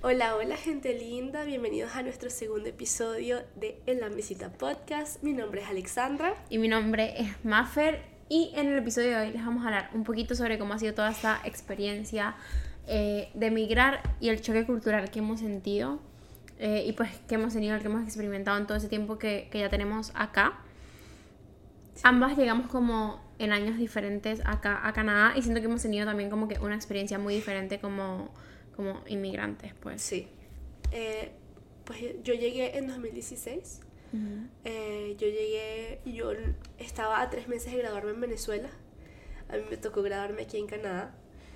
Hola, hola gente linda, bienvenidos a nuestro segundo episodio de En la Mesita Podcast. Mi nombre es Alexandra. Y mi nombre es Maffer y en el episodio de hoy les vamos a hablar un poquito sobre cómo ha sido toda esta experiencia eh, de emigrar y el choque cultural que hemos sentido eh, y pues que hemos tenido, que hemos experimentado en todo ese tiempo que, que ya tenemos acá. Ambas llegamos como en años diferentes acá a Canadá y siento que hemos tenido también como que una experiencia muy diferente como, como inmigrantes, pues. Sí. Eh, pues yo llegué en 2016. Eh, yo llegué yo estaba a tres meses de graduarme en Venezuela. A mí me tocó graduarme aquí en Canadá.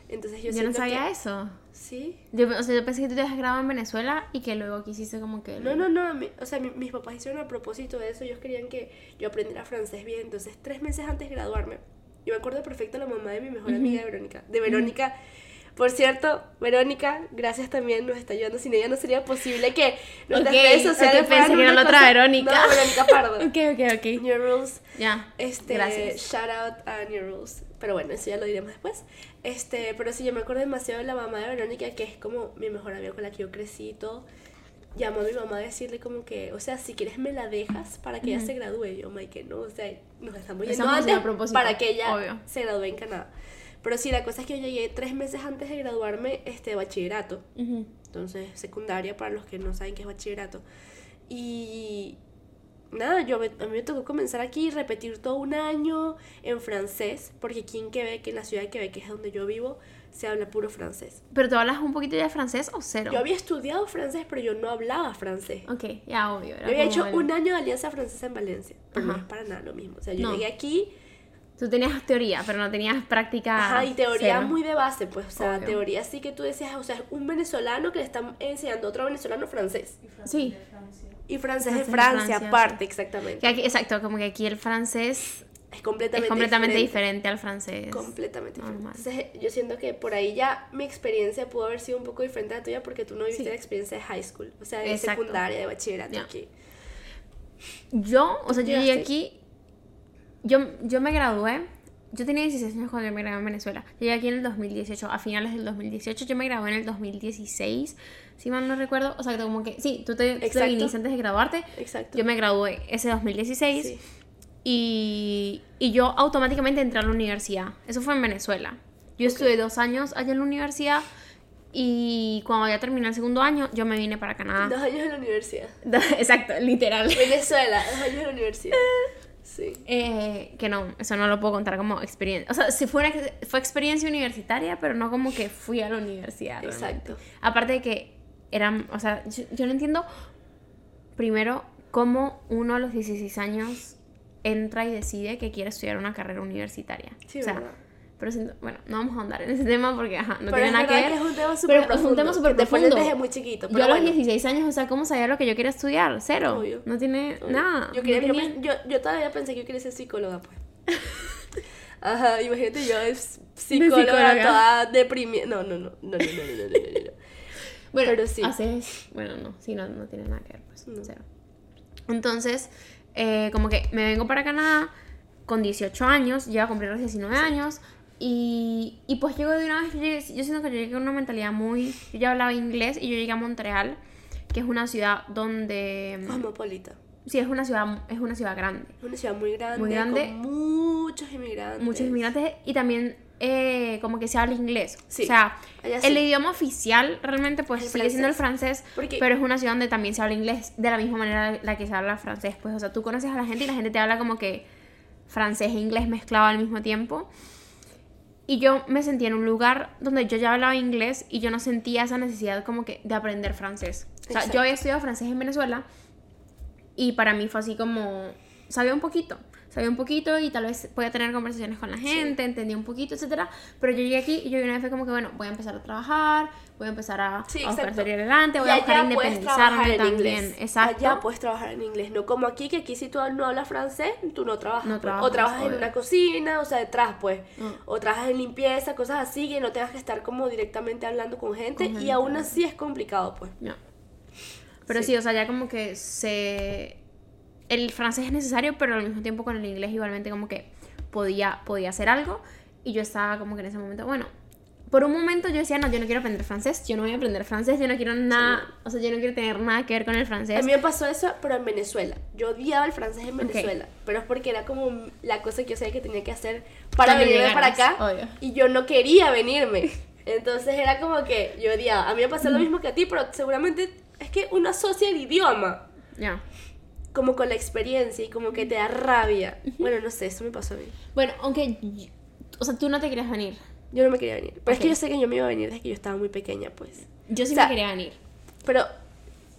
Entonces yo, Yo no sabía que- eso. Sí. Yo, o sea, yo pensé que tú te habías grabado en Venezuela y que luego quisiste como que... No, no, no. a mí- o sea, mi- mis papás hicieron a propósito de eso. Ellos querían que yo aprendiera francés bien. Entonces, tres meses antes de graduarme, yo me acuerdo perfecto la mamá de mi mejor amiga, de Verónica. De Verónica. Por cierto, Verónica, gracias también, nos está ayudando. Sin ella no sería posible que nuestras Ok, redes sociales ok, pensé que era la otra cosa- Verónica. No, Verónica Pardo. Ok, ok, ok. New Rules. Ya, Este, gracias. shout out a New Rules. Pero bueno, eso ya lo diremos después. Este, pero sí, yo me acuerdo demasiado de la mamá de Verónica, que es como mi mejor amiga con la que yo crecí y todo. Llamó a mi mamá a decirle como que, o sea, si quieres me la dejas para que ella se gradúe. Yo, Mike, no, o sea, nos estamos yendo antes a propósito, para que ella obvio. se gradúe en Canadá. Pero sí, la cosa es que yo llegué tres meses antes de graduarme este, de bachillerato. Ujú. Entonces, secundaria para los que no saben qué es bachillerato. Y nada, yo a mí me tocó comenzar aquí y repetir todo un año en francés, porque aquí en Quebec, en la ciudad de Quebec, que es donde yo vivo, se habla puro francés. ¿Pero tú hablas un poquito ya de francés o cero? Yo había estudiado francés, pero yo no hablaba francés. Ok, ya, obvio. Yo había hecho un año de alianza francesa en Valencia, pero no es para nada lo mismo. O sea, yo No. llegué aquí, Tú tenías teoría, pero no tenías práctica ajá, y teoría cero. muy de base, pues, o sea, Obvio. teoría sí que tú decías, o sea, es un venezolano que le está enseñando a otro venezolano francés. Sí, Y francés de Francés de Francia, Francia, aparte, sí. exactamente. que aquí, exacto, como que aquí el francés Es completamente, es completamente diferente. diferente, al francés. Completamente diferente. normal. Entonces, yo siento que por ahí ya mi experiencia pudo haber sido un poco diferente a la tuya porque tú no viviste Sí. la experiencia de high school, o sea, de Exacto. secundaria, de bachillerato aquí. Yo, o sea, yo llegué aquí, yo, yo me gradué, yo tenía 16 años cuando yo me gradué en Venezuela. Yo llegué aquí en el 2018, a finales del 2018, yo me gradué en el 2016, si mal no recuerdo. O sea, como que, sí, tú te, tú te viniste antes de graduarte, Exacto. yo me gradué ese 2016 Sí. y, y yo automáticamente entré a la universidad. Eso fue en Venezuela. Yo estuve dos años allá en la universidad y cuando ya terminé el segundo año, yo me vine para Canadá. Dos años en la universidad. Exacto, literal. Venezuela, dos años en la universidad. Sí. Eh, que no, eso no lo puedo contar como experiencia. O sea, sí fue, una, fue experiencia universitaria, pero no como que fui a la universidad. realmente. Exacto. Aparte de que eran, o sea, yo, yo no entiendo primero cómo uno a los 16 años entra y decide que quiere estudiar una carrera universitaria. Sí, o sea, ¿verdad? Pero siento- bueno, no vamos a ahondar en ese tema porque ajá, no Pero tiene nada que ver. que es un tema pero súper es un profundo, tema súper desde muy chiquito, Yo a los bueno. 16 años, o sea, ¿cómo sabía lo que yo quería estudiar? Cero. Obvio. No tiene Obvio. nada. Yo, quería, no yo, tenía- yo, yo todavía pensé que yo quería ser psicóloga, pues. Ajá, imagínate yo es psicóloga, psicóloga. toda deprimida. No, no, no, no, no, no, no, no, no, no, no. Bueno, Pero sí. haces- bueno, no, sí, no, no tiene nada que ver, pues, No. cero. Entonces, eh, como que me vengo para Canadá con 18 años, ya a cumplir los 19 años, y, y pues llego de una vez, yo, llegué- yo siento que yo llegué con una mentalidad muy... Yo ya hablaba inglés y yo llegué a Montreal, que es una ciudad donde... Cosmopolita. Sí, es una ciudad, es una ciudad grande. Es una ciudad muy grande, Muy grande. con muchos inmigrantes. Muchos inmigrantes y también eh, como que se habla inglés. Sí, O sea, el sí. idioma oficial realmente pues El sigue siendo el francés, pero es una ciudad donde también se habla inglés de la misma manera la que se habla francés. Pues, o sea, tú conoces a la gente y la gente te habla como que francés e inglés mezclado al mismo tiempo. Y yo me sentía en un lugar donde yo ya hablaba inglés y yo no sentía esa necesidad como que de aprender francés. O sea, Exacto. yo había estudiado francés en Venezuela y para mí fue así como, sabía un poquito, sabía un poquito y tal vez podía tener conversaciones con la gente, entendía un poquito, etcétera. Pero yo llegué aquí y yo una vez fue como que, bueno, voy a empezar a trabajar, voy a empezar a, Sí, a buscar exacto. salir adelante, voy Y a buscar independizarme en también. inglés. Exacto. Allá puedes trabajar en inglés. No como aquí, que aquí si tú no hablas francés, tú no trabajas. No pues. trabajas, o trabajas en una cocina, o sea, detrás, pues. Mm. O trabajas en limpieza, cosas así, que no tengas que estar como directamente hablando con gente. Con y aún así es complicado, pues. No. Pero Sí. sí. o sea, ya como que se... El francés es necesario, pero al mismo tiempo con el inglés igualmente como que podía, podía hacer algo. Y yo estaba como que en ese momento, bueno, por un momento yo decía, no, yo no quiero aprender francés, yo no voy a aprender francés, yo no quiero nada, o sea, yo no quiero tener nada que ver con el francés. A mí me pasó eso, pero en Venezuela. Yo odiaba el francés en Venezuela, pero es porque era como la cosa que yo sabía que tenía que hacer para venirme para llegaras, acá obvio. y yo no quería venirme. Entonces era como que yo odiaba. A mí me pasó lo mismo que a ti, pero seguramente es que uno asocia el idioma Ya. Como con la experiencia y como que te da rabia. Bueno, no sé, eso me pasó a mí. Bueno, aunque, o sea, tú no te querías venir. Yo no me quería venir. Pero es que yo sé que yo me iba a venir desde que yo estaba muy pequeña, pues. Yo sí O sea, me quería venir. Pero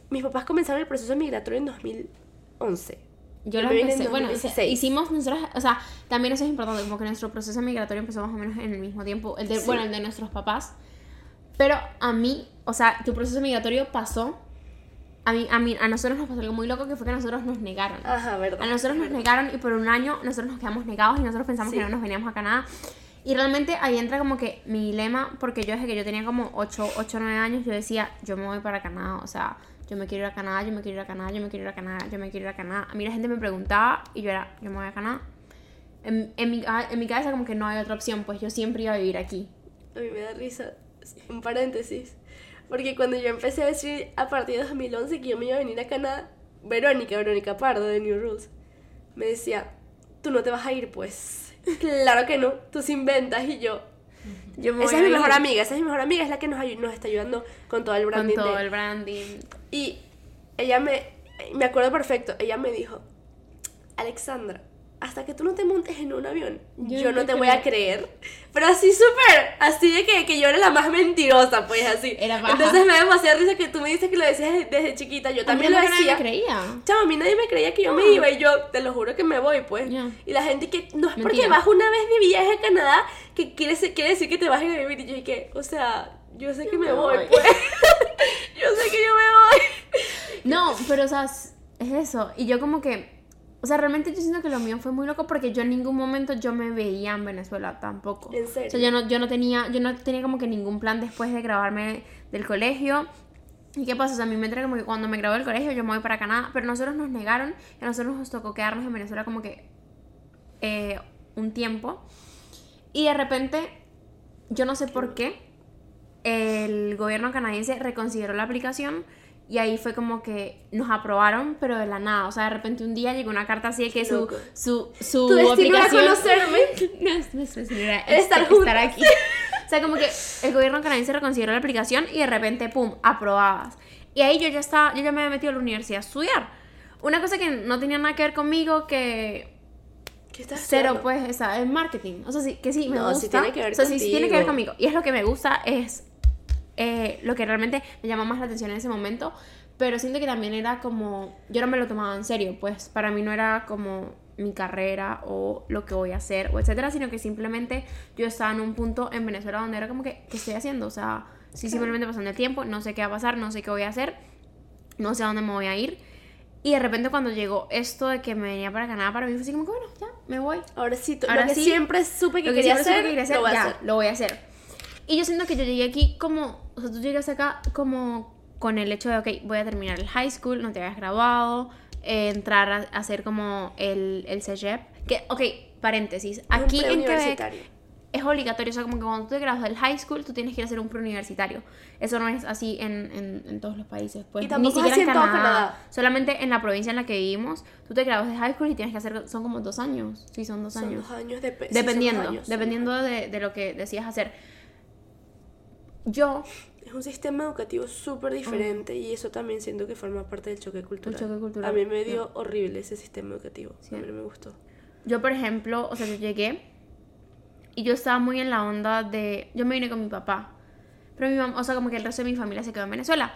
mis papás comenzaron el proceso migratorio en 2011. Yo lo empecé, bueno, o sea, 2016. hicimos nosotros, o sea, también eso es importante, como que nuestro proceso migratorio empezó más o menos en el mismo tiempo, el de, Sí. bueno, el de nuestros papás, pero a mí, o sea, tu proceso migratorio pasó, a mí, a mí, a nosotros nos pasó algo muy loco que fue que nosotros nos negaron. Ajá, verdad. A nosotros nos negaron y por un año nosotros nos quedamos negados y nosotros pensamos Sí. que no nos veníamos a Canadá. Y realmente ahí entra como que mi dilema, porque yo desde que yo tenía como 8 o 9 años, yo decía, yo me voy para Canadá, o sea, yo me quiero ir a Canadá, yo me quiero ir a Canadá, yo me quiero ir a Canadá, yo me quiero ir a Canadá. A mí la gente me preguntaba y yo era, yo me voy a Canadá. En, en, mi, en mi cabeza como que no hay otra opción, pues yo siempre iba a vivir aquí. A mí me da risa, un paréntesis. Porque cuando yo empecé a decir a partir de 2011 que yo me iba a venir a Canadá, Verónica, Verónica Pardo de New Rules, me decía, tú no te vas a ir, pues. claro que no, tú se inventas y yo. Yo me Esa es mi mejor amiga, esa es mi mejor amiga, es la que nos, nos está ayudando con todo el Con branding. todo de- el branding. Y ella me, me acuerdo perfecto, ella me dijo, Alexandra, hasta que tú no te montes en un avión, Yo yo, no te voy a creer. Pero así súper, así de que, que yo era la más mentirosa, pues así. Era baja. Entonces me da demasiada risa que tú me dices que lo decías desde, desde chiquita, yo también A lo mí nadie decía. me creía. Chamo, a mí nadie me creía que yo me iba y yo te lo juro que me voy, pues. Y la gente que no es porque vas una vez de viaje a Canadá que quiere, quiere decir que te vas a ir a vivir. Y yo dije, o sea, yo sé que me, me voy, voy. pues. yo sé que yo me voy. No, pero o sea, es eso. Y yo como que, o sea, realmente yo siento que lo mío fue muy loco porque yo en ningún momento yo me veía en Venezuela tampoco. ¿En serio? O sea, yo no, yo no tenía, yo no tenía como que ningún plan después de graduarme del colegio. ¿Y qué pasa? O sea, a mí me entra como que cuando me gradué del colegio yo me voy para Canadá, pero nosotros nos negaron y a nosotros nos tocó quedarnos en Venezuela como que eh, un tiempo. Y de repente, yo no sé por qué, el gobierno canadiense reconsideró la aplicación y ahí fue como que nos aprobaron, pero de la nada. O sea, de repente un día llegó una carta así de que su, su, su Tu destino era conocerme. No, era Estar estar, estar aquí. O sea, como que el gobierno canadiense reconsideró la aplicación y de repente, pum, aprobadas. Y ahí yo ya estaba, yo ya me había metido a la universidad a estudiar. Una cosa que no tenía nada que ver conmigo, que ¿Qué estás Cero, haciendo? pues, esa, es marketing. O sea, sí, que sí, me No, gusta. sí tiene que ver o sea, sí, sí tiene que ver conmigo. Y es lo que me gusta, es eh, lo que realmente me llama más la atención en ese momento. Pero siento que también era como. Yo no me lo tomaba en serio, pues para mí no era como mi carrera o lo que voy a hacer o etcétera, sino que simplemente yo estaba en un punto en Venezuela donde era como que, ¿qué estoy haciendo? O sea, sí, simplemente pasando el tiempo, no sé qué va a pasar, no sé qué voy a hacer, no sé a dónde me voy a ir. Y de repente cuando llegó esto de que me venía para Canadá, para mí fue así como que, bueno, ya, me voy. Ahora sí, Ahora lo que sí, siempre supe que Lo que quería hacer, que quería hacer, lo voy a hacer. lo voy a hacer. Y yo siento que yo llegué aquí como, o sea, tú llegas acá como con el hecho de, ok, voy a terminar el high school, no te habías graduado, eh, entrar a, a hacer como el, el CEGEP. Que, ok, paréntesis, aquí en Quebec es obligatorio, o sea, como que cuando tú te gradúas del high school, tú tienes que ir a hacer un preuniversitario. Eso no es así en, en, en todos los países, pues. Y tampoco es así en todo Canadá. Solamente en la provincia en la que vivimos, tú te gradúas de high school y tienes que hacer, son como dos años. Sí, son dos Son años. dos años de sí, son Dependiendo, años, dependiendo de, de lo que decías hacer. Yo. Es un sistema educativo súper diferente y eso también siento que forma parte del choque cultural. choque cultural, A mí me dio horrible ese sistema educativo. Sí. A mí no me gustó. yo por ejemplo, o sea, yo llegué y yo estaba muy en la onda de, yo me vine con mi papá, pero mi mamá, o sea, como que el resto de mi familia se quedó en Venezuela.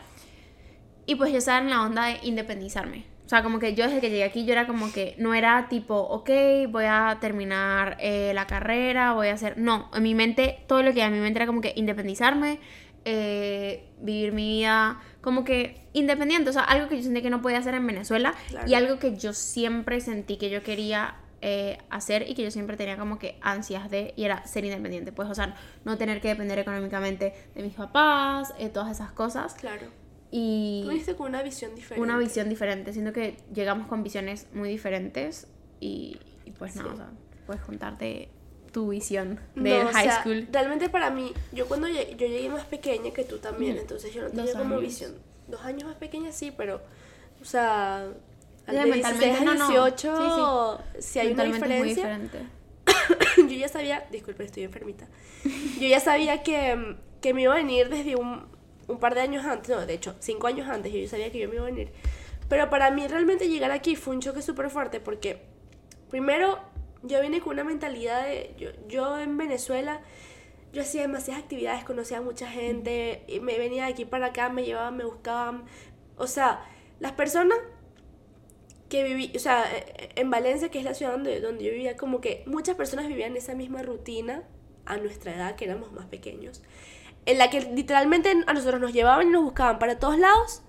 Y pues yo estaba en la onda de independizarme. O sea, como que yo desde que llegué aquí, yo era como que no era tipo, ok, voy a terminar eh, la carrera, voy a hacer... No, en mi mente, todo lo que a mi mente era como que independizarme, eh, vivir mi vida como que independiente. O sea, algo que yo sentí que no podía hacer en Venezuela Claro. y algo que yo siempre sentí que yo quería eh, hacer y que yo siempre tenía como que ansias de, y era ser independiente. Pues, o sea, no tener que depender económicamente de mis papás, eh, todas esas cosas. Claro. Y Tú viniste con una visión diferente. una visión diferente. Siento que llegamos con visiones muy diferentes y, y pues nada, Sí. o sea, puedes contarte tu visión de No, o high sea, school? Realmente para mí, yo cuando llegué, yo llegué más pequeña que tú también, entonces yo no Dos tenía como años. visión. Dos años más pequeña sí, pero, o sea, al Ya, de mentalmente 16 a no, no. 18, si hay una diferencia, yo ya sabía, disculpe, estoy enfermita, yo ya sabía que, que me iba a venir desde un, un par de años antes, no, de hecho, cinco años antes, yo ya sabía que yo me iba a venir. Pero para mí realmente llegar aquí fue un choque súper fuerte porque, primero, yo vine con una mentalidad de, yo, yo en Venezuela, yo hacía demasiadas actividades, conocía a mucha gente, y me venía de aquí para acá, me llevaban, me buscaban, o sea, las personas que viví, o sea, eh, en Valencia, que es la ciudad donde, donde yo vivía, como que muchas personas vivían esa misma rutina a nuestra edad, que éramos más pequeños, en la que literalmente a nosotros nos llevaban y nos buscaban para todos lados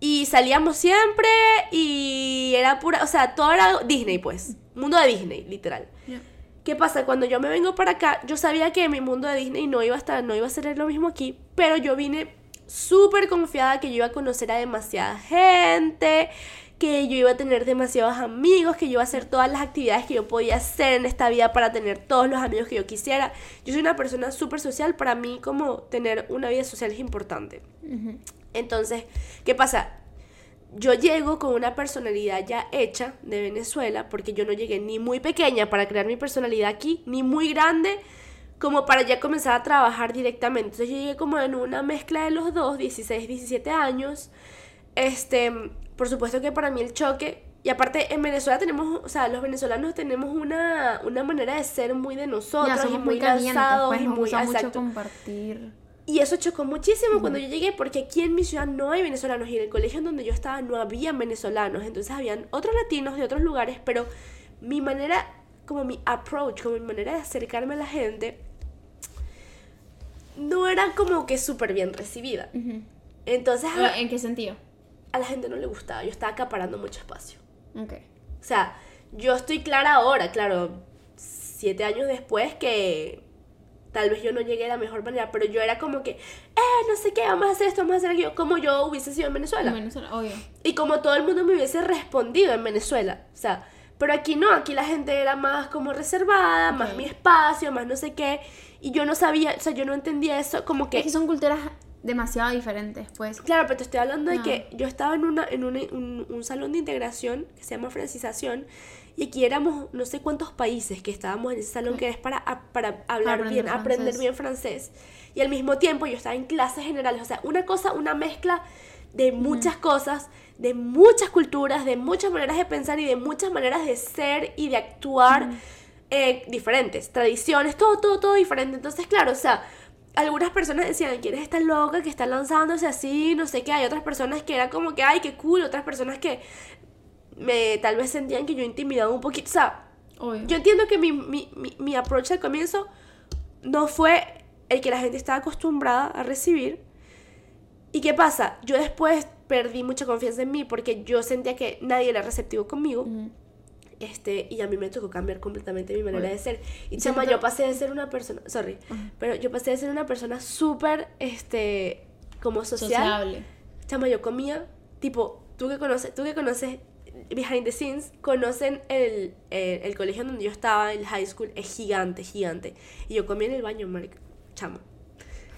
y salíamos siempre y era pura, o sea, todo era Disney, pues, mundo de Disney, literal. Ya. ¿Qué pasa? Cuando yo me vengo para acá, yo sabía que mi mundo de Disney no iba a estar, no iba a ser lo mismo aquí, pero yo vine súper confiada que yo iba a conocer a demasiada gente, que yo iba a tener demasiados amigos, que yo iba a hacer todas las actividades que yo podía hacer en esta vida para tener todos los amigos que yo quisiera. Yo soy una persona súper social, para mí como tener una vida social es importante. Entonces, ¿qué pasa? Yo llego con una personalidad ya hecha de Venezuela, porque yo no llegué ni muy pequeña para crear mi personalidad aquí, ni muy grande como para ya comenzar a trabajar directamente. Entonces yo llegué como en una mezcla de los dos, 16, 17 años. Este, por supuesto que para mí el choque, y aparte en Venezuela tenemos, o sea, los venezolanos tenemos una, una manera de ser muy de nosotros Ya, y somos muy, lanzados pues y muy gusta mucho compartir. Y eso chocó muchísimo cuando yo llegué, porque aquí en mi ciudad no hay venezolanos y en el colegio en donde yo estaba no habían venezolanos. Entonces habían otros latinos de otros lugares, pero mi manera, como mi approach, como mi manera de acercarme a la gente, no era como que súper bien recibida. Entonces ¿En qué sentido? A la gente no le gustaba, yo estaba acaparando mucho espacio. Ok. O sea, yo estoy clara ahora, claro, siete años después que tal vez yo no llegué de la mejor manera, pero yo era como que, eh, no sé qué, vamos a hacer esto, vamos a hacer aquello, como yo hubiese sido en Venezuela. En Venezuela, obvio. Y como todo el mundo me hubiese respondido en Venezuela. O sea, pero aquí no, aquí la gente era más como reservada, más mi espacio, más no sé qué. Y yo no sabía, o sea, yo no entendía eso, como que... Es que son culturas demasiado diferentes, pues. Claro, pero te estoy hablando de Ah. que yo estaba en, una, en una- un, un salón de integración que se llama francización y aquí éramos no sé cuántos países que estábamos en ese salón que es para, para hablar Aprender bien, aprender bien francés. Y al mismo tiempo yo estaba en clases generales, o sea, una cosa, una mezcla de muchas cosas, de muchas culturas, de muchas maneras de pensar y de muchas maneras de ser y de actuar eh, diferentes, tradiciones, todo, todo, todo diferente. Entonces, claro, o sea, algunas personas decían, ¿quién es esta loca que está lanzándose así? No sé qué. Hay otras personas que era como que, ay, qué cool. Otras personas que me tal vez sentían que yo intimidaba un poquito. O sea, Obvio. yo entiendo que mi, mi, mi, mi approach al comienzo no fue el que la gente estaba acostumbrada a recibir. ¿Y qué pasa? Yo después perdí mucha confianza en mí porque yo sentía que nadie era receptivo conmigo. Ujú. Este, y a mí me tocó cambiar completamente mi manera de ser. Y chama, yo pasé de ser una persona, sorry, pero yo pasé de ser una persona súper, este, como social. Sociable. Chama, yo comía, tipo, tú que conoces, tú que conoces behind the scenes, conocen el, el, el colegio donde yo estaba, el high school, es gigante, gigante. Y yo comía en el baño, marica, chama.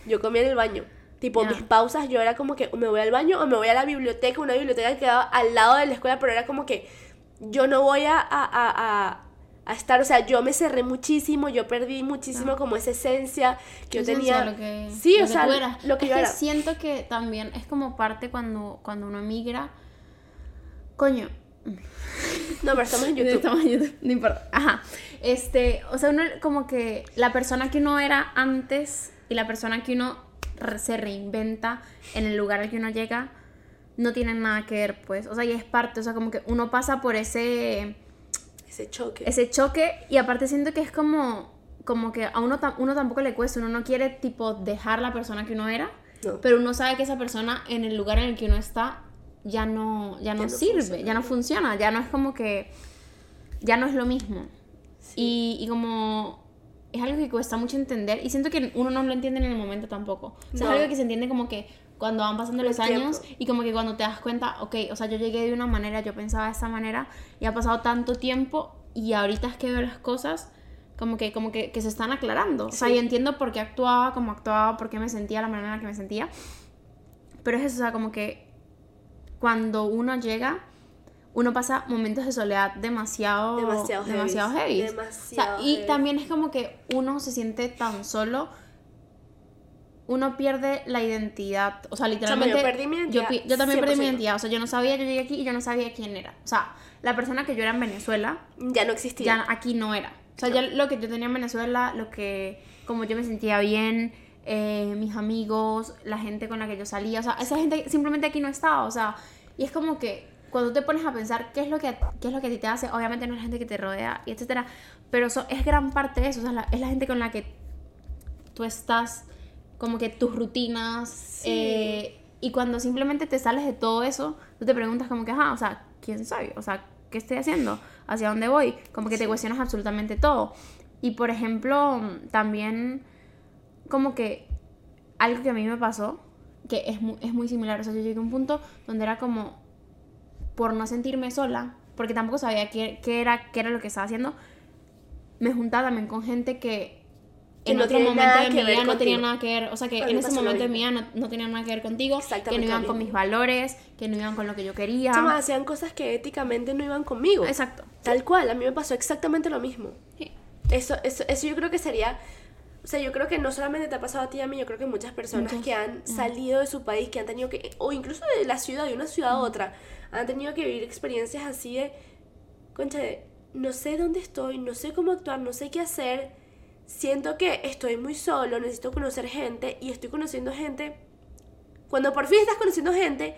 Yo comía en el baño. Tipo, mis pausas, yo era como que o me voy al baño o me voy a la biblioteca, una biblioteca que quedaba al lado de la escuela, pero era como que yo no voy a, a, a, a- a estar, o sea, yo me cerré muchísimo, yo perdí muchísimo Ah. como esa esencia que yo tenía. lo que, sí, lo o que sea, eras. lo que es yo que era. siento que también es como parte cuando, cuando uno emigra. Coño. No, pero estamos en YouTube. Estamos en YouTube, no importa. Ajá. Este, o sea, uno como que la persona que uno era antes y la persona que uno se reinventa en el lugar al que uno llega no tienen nada que ver, pues. O sea, y es parte, o sea, como que uno pasa por ese Ese choque. ese choque y aparte siento que es como como que a uno uno tampoco le cuesta, uno no quiere tipo dejar la persona que uno era, No. pero uno sabe que esa persona en el lugar en el que uno está ya no ya no no sirve, funciona. ya no funciona, ya no es como que ya no es lo mismo. Y, y como es algo que cuesta mucho entender y siento que uno no lo entiende en el momento tampoco. O sea, No. es algo que se entiende como que cuando van pasando los tiempo. años y como que cuando te das cuenta, ok, o sea, yo llegué de una manera, yo pensaba de esta manera y ha pasado tanto tiempo y ahorita es que veo las cosas, como que, como que, que se están aclarando. O sea, y entiendo por qué actuaba, cómo actuaba, por qué me sentía, la manera en la que me sentía. Pero es eso, o sea, como que cuando uno llega, uno pasa momentos de soledad demasiado, Demasiado demasiado heavy. Demasiado y heavy. también es como que uno se siente tan solo, uno pierde la identidad. O sea, literalmente. yo perdí mi identidad, Yo, yo también perdí mi 100%. identidad. O sea, yo no sabía, yo llegué aquí y yo no sabía quién era. O sea, la persona que yo era en Venezuela, Ya no existía. ya aquí no era. O sea, ya lo que yo tenía en Venezuela, lo que, como yo me sentía bien, eh, mis amigos, la gente con la que yo salía, o sea, esa gente simplemente aquí no estaba, o sea, y es como que cuando te pones a pensar qué es lo que, qué es lo que a ti te hace, obviamente no es la gente que te rodea, y etcétera, pero eso es gran parte de eso, o sea, la- es la gente con la que tú estás, como que tus rutinas, Sí. eh, y cuando simplemente te sales de todo eso, tú te preguntas como que, ajá, o sea, ¿quién soy? O sea, ¿qué estoy haciendo? ¿Hacia dónde voy? Como que te cuestionas absolutamente todo. Y por ejemplo, también como que algo que a mí me pasó, que es muy, es muy similar, o sea, yo llegué a un punto donde era como, por no sentirme sola, porque tampoco sabía qué, qué era, qué era lo que estaba haciendo, me juntaba también con gente Que en no otro momento de mi vida no tenía nada que ver, o sea, que en ese momento de mi vida no, no tenían nada que ver contigo, que no iban con mis valores, que no iban con lo que yo quería. Chama, hacían cosas que éticamente no iban conmigo. Exacto. Tal cual, a mí me pasó exactamente lo mismo. Sí. Eso, eso, eso yo creo que sería... O sea, yo creo que no solamente te ha pasado a ti y a mí, yo creo que muchas personas que han salido de su país, que han tenido que... O incluso de la ciudad, de una ciudad a otra, han tenido que vivir experiencias así de... Concha, de, no sé dónde estoy, no sé cómo actuar, no sé qué hacer. Siento que estoy muy solo, necesito conocer gente y estoy conociendo gente cuando por fin estás conociendo gente,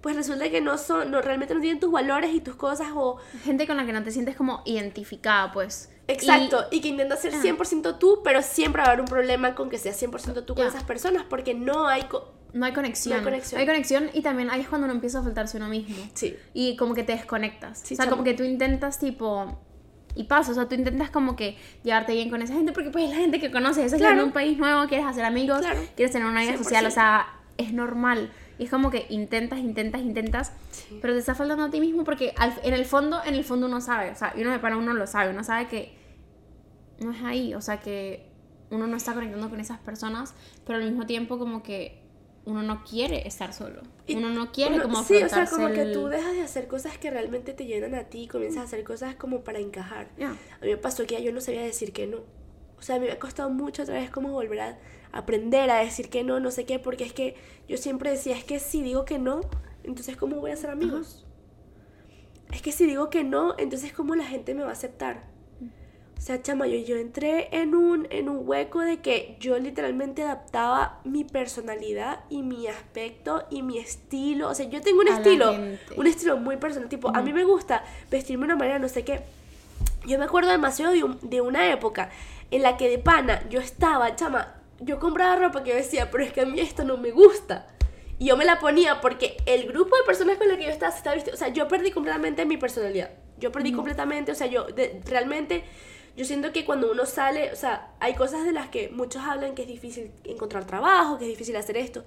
pues resulta que no son, no, realmente no tienen tus valores y tus cosas o... Gente con la que no te sientes como identificada, pues. Exacto, y, que intentas ser Ah. 100% tú, pero siempre va a haber un problema con que seas 100% tú con Ya. esas personas porque no hay... No hay conexión. No hay conexión. Hay conexión y también ahí es cuando uno empieza a faltarse uno mismo. Sí. Y como que te desconectas. Sí, o sea, chamo. como que tú intentas tipo... Y pasa, o sea, tú intentas como que llevarte bien con esa gente porque pues es la gente que conoces, es Claro. en un país nuevo, quieres hacer amigos, Claro. quieres tener una vida 100%. social, o sea, es normal. Y es como que intentas, intentas, intentas, Sí. pero te está faltando a ti mismo porque al- en el fondo, en el fondo uno sabe, o sea, y uno de para uno lo sabe, uno sabe que no es ahí, o sea, que uno no está conectando con esas personas, pero al mismo tiempo como que uno no quiere estar solo. Uno no quiere uno- como Sí, o sea, como que tú dejas de hacer cosas que realmente te llenan a ti y comienzas a hacer cosas como para encajar. Ya. A mí me pasó que ya yo no sabía decir que no. O sea, a mí me ha costado mucho otra vez como volver a aprender a decir que no, no sé qué, porque es que yo siempre decía, es que si digo que no, entonces ¿cómo voy a ser amigos? Es que si digo que no, entonces ¿cómo la gente me va a aceptar? O sea, chama, yo, yo entré en un, en un hueco de que yo literalmente adaptaba mi personalidad y mi aspecto y mi estilo. O sea, yo tengo un A estilo, un estilo muy personal. Tipo, a mí me gusta vestirme de una manera, no sé qué. Yo me acuerdo demasiado de, un- de una época en la que de pana yo estaba, chama, yo compraba ropa que yo decía, pero es que a mí esto no me gusta. Y yo me la ponía porque el grupo de personas con la que yo estaba se estaba vistiendo, o sea, yo perdí completamente mi personalidad. Yo perdí completamente, o sea, yo de- realmente, yo siento que cuando uno sale, o sea, hay cosas de las que muchos hablan que es difícil encontrar trabajo, que es difícil hacer esto.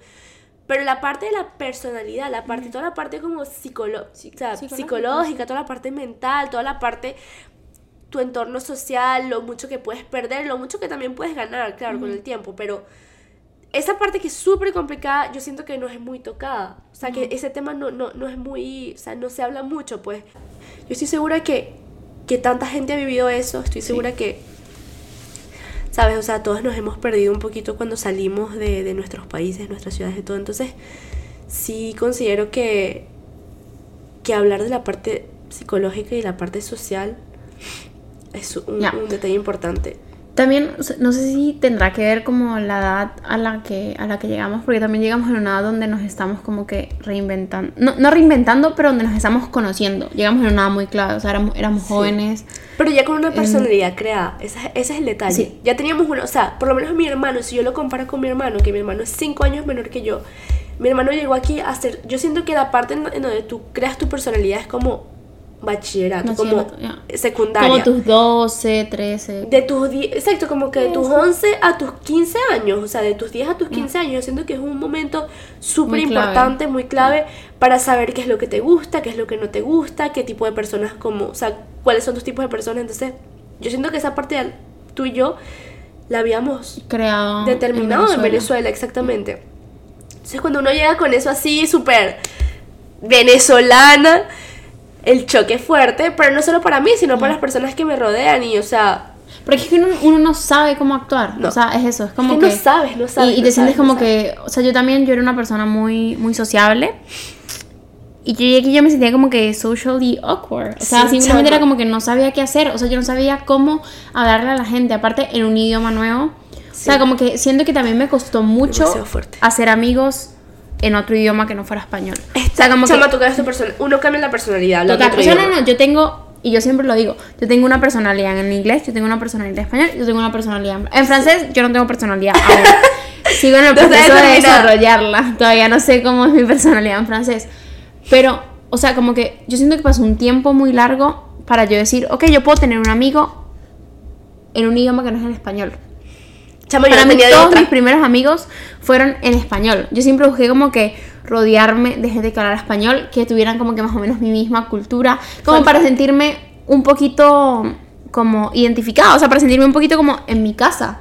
Pero la parte de la personalidad, la parte, toda la parte como psicolo o sea, psicológica, psicológica, toda la parte mental, toda la parte tu entorno social, lo mucho que puedes perder, lo mucho que también puedes ganar, claro, con el tiempo, pero esa parte que es súper complicada, yo siento que no es muy tocada. O sea, que ese tema no, no, no es muy, o sea, no se habla mucho, pues. Yo estoy segura que, que tanta gente ha vivido eso, estoy segura que, ¿sabes? O sea, todos nos hemos perdido un poquito cuando salimos de, de nuestros países, nuestras ciudades y todo. Entonces, sí considero que, que hablar de la parte psicológica y la parte social es un detalle importante. También, no sé si tendrá que ver como la edad a la que, a la que llegamos, porque también llegamos en una edad donde nos estamos como que reinventando, no, no reinventando, pero donde nos estamos conociendo. Llegamos en una edad muy clara, o sea, éramos, éramos jóvenes. Pero ya con una personalidad creada, ese, ese es el detalle. Sí. Ya teníamos una, o sea, por lo menos mi hermano, si yo lo comparo con mi hermano, que mi hermano es 5 años menor que yo, mi hermano llegó aquí a ser, yo siento que la parte en, en donde tú creas tu personalidad es como bachillerato, Bachillerato, como ya. secundaria. Como tus 12, 13. De tus 10, exacto, como que de tus 11 a tus 15 años, o sea, de tus 10 a tus 15 años, yo siento que es un momento súper importante, muy clave para saber qué es lo que te gusta, qué es lo que no te gusta, qué tipo de personas como, o sea, cuáles son tus tipos de personas, entonces yo siento que esa parte de tú y yo la habíamos Creado. determinado en Venezuela, exactamente. Entonces cuando uno llega con eso así, súper venezolana, el choque es fuerte, pero no solo para mí, sino para las personas que me rodean y, o sea... Porque es que uno, uno no sabe cómo actuar, No. o sea, es eso, es como Es que... que no sabes, no sabes, Y, y no te sientes sabes, como no que, o sea, yo también, yo era una persona muy, muy sociable. Y yo llegué aquí yo me sentía como que socially awkward. O sea, Sí, simplemente era como que no sabía qué hacer. O sea, yo no sabía cómo hablarle a la gente, aparte en un idioma nuevo. O sea, Sí. como que siento que también me costó mucho hacer amigos en otro idioma que no fuera español. o Esta, sea, como chama, que... tu persona, uno cambia la personalidad, Total, otro o sea, no, no, yo tengo, y yo siempre lo digo, yo tengo una personalidad en inglés, yo tengo una personalidad en español, yo tengo una personalidad en, en francés, yo no tengo personalidad aún. Sigo en el proceso de desarrollarla, todavía no sé cómo es mi personalidad en francés. Pero, o sea, como que yo siento que pasó un tiempo muy largo para yo decir, ok, yo puedo tener un amigo en un idioma que no es el español. Para mí todos otra. mis primeros amigos fueron en español. Yo siempre busqué como que rodearme de gente que hablara español, que tuvieran como que más o menos mi misma cultura, como Falta. para sentirme un poquito como identificada, o sea, para sentirme un poquito como en mi casa.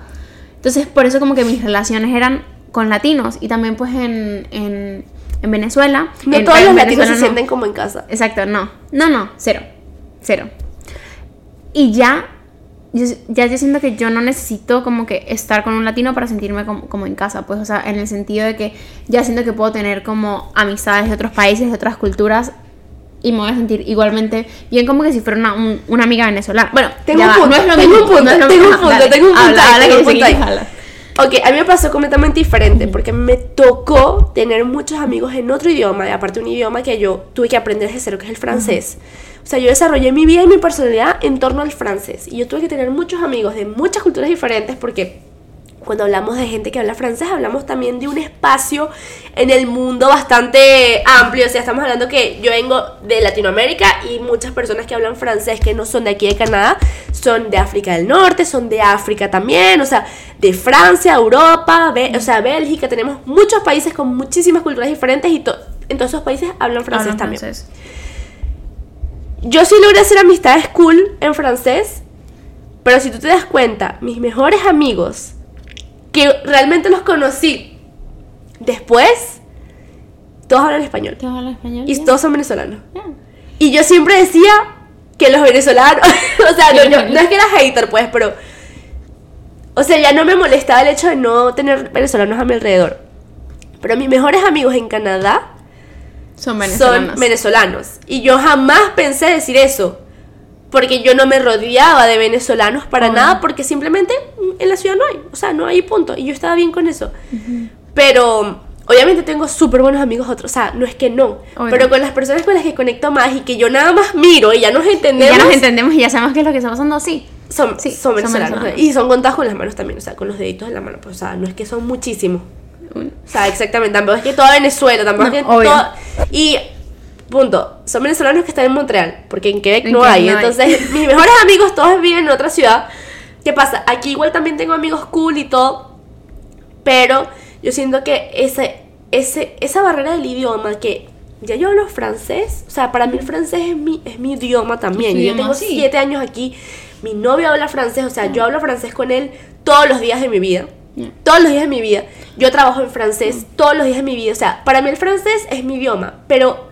Entonces, por eso como que mis relaciones eran con latinos y también pues en, en, en Venezuela. No en- todos los latinos se no. sienten como en casa. Exacto, no. No, no, cero. Cero. Y ya, yo, ya yo siento que yo no necesito como que estar con un latino para sentirme como, como en casa, pues, o sea, en el sentido de que ya siento que puedo tener como amistades de otros países, de otras culturas. Y me voy a sentir igualmente bien como que si fuera una, un- una amiga venezolana. Bueno, Tengo un punto, no es lo tengo mismo, un punto, no es lo tengo mismo. un punto, Dale, tengo un punto habla, ahí, habla, tengo que un punto. Ok, a mí me pasó completamente diferente porque me tocó tener muchos amigos en otro idioma, y aparte un idioma que yo tuve que aprender desde cero, que es el francés. O sea, yo desarrollé mi vida y mi personalidad en torno al francés. Y yo tuve que tener muchos amigos de muchas culturas diferentes porque cuando hablamos de gente que habla francés, hablamos también de un espacio en el mundo bastante amplio. O sea, estamos hablando que yo vengo de Latinoamérica y muchas personas que hablan francés que no son de aquí de Canadá son de África del Norte, son de África también, o sea, de Francia, Europa, Be- o sea, Bélgica. Tenemos muchos países con muchísimas culturas diferentes y en todos esos países hablan francés Hablan también. francés. Yo sí logré hacer amistades cool en francés, pero si tú te das cuenta, mis mejores amigos, que realmente los conocí después, todos hablan español. ¿Te habla español? Y todos son venezolanos. Ya. Y yo siempre decía que los venezolanos, o sea, no, yo- no es que era hater, pues, pero, o sea, ya no me molestaba el hecho de no tener venezolanos a mi alrededor. Pero mis mejores amigos en Canadá Son venezolanos. son venezolanos. Y yo jamás pensé decir eso. Porque yo no me rodeaba de venezolanos para Obvio. nada, porque simplemente en la ciudad no hay. O sea, no hay punto. Y yo estaba bien con eso. Pero obviamente tengo súper buenos amigos otros. O sea, no es que no. Obvio. Pero con las personas con las que conecto más y que yo nada más miro y ya nos Y entendemos. ya nos entendemos y ya sabemos qué es lo que está pasando, sí. Son, Sí, son son venezolanos. venezolanos. Y son contados con las manos también. O sea, con los deditos de la mano. Pues, o sea, no es que son muchísimos. Un- O sea, exactamente, tampoco es que toda Venezuela, tampoco No, es que obvio. toda- Y, punto, son venezolanos que están en Montreal, porque en Quebec En no hay. no hay. Entonces, mis mejores amigos todos viven en otra ciudad. ¿Qué pasa? Aquí igual también tengo amigos cool y todo, pero yo siento que ese, ese, esa barrera del idioma que... Ya yo hablo francés, o sea, para mí el francés es mi, es mi idioma también. Yo idioma, tengo sí. siete años aquí, mi novio habla francés, o sea, yo hablo francés con él todos los días de mi vida. Todos los días de mi vida. Yo trabajo en francés todos los días de mi vida. O sea, para mí el francés es mi idioma. Pero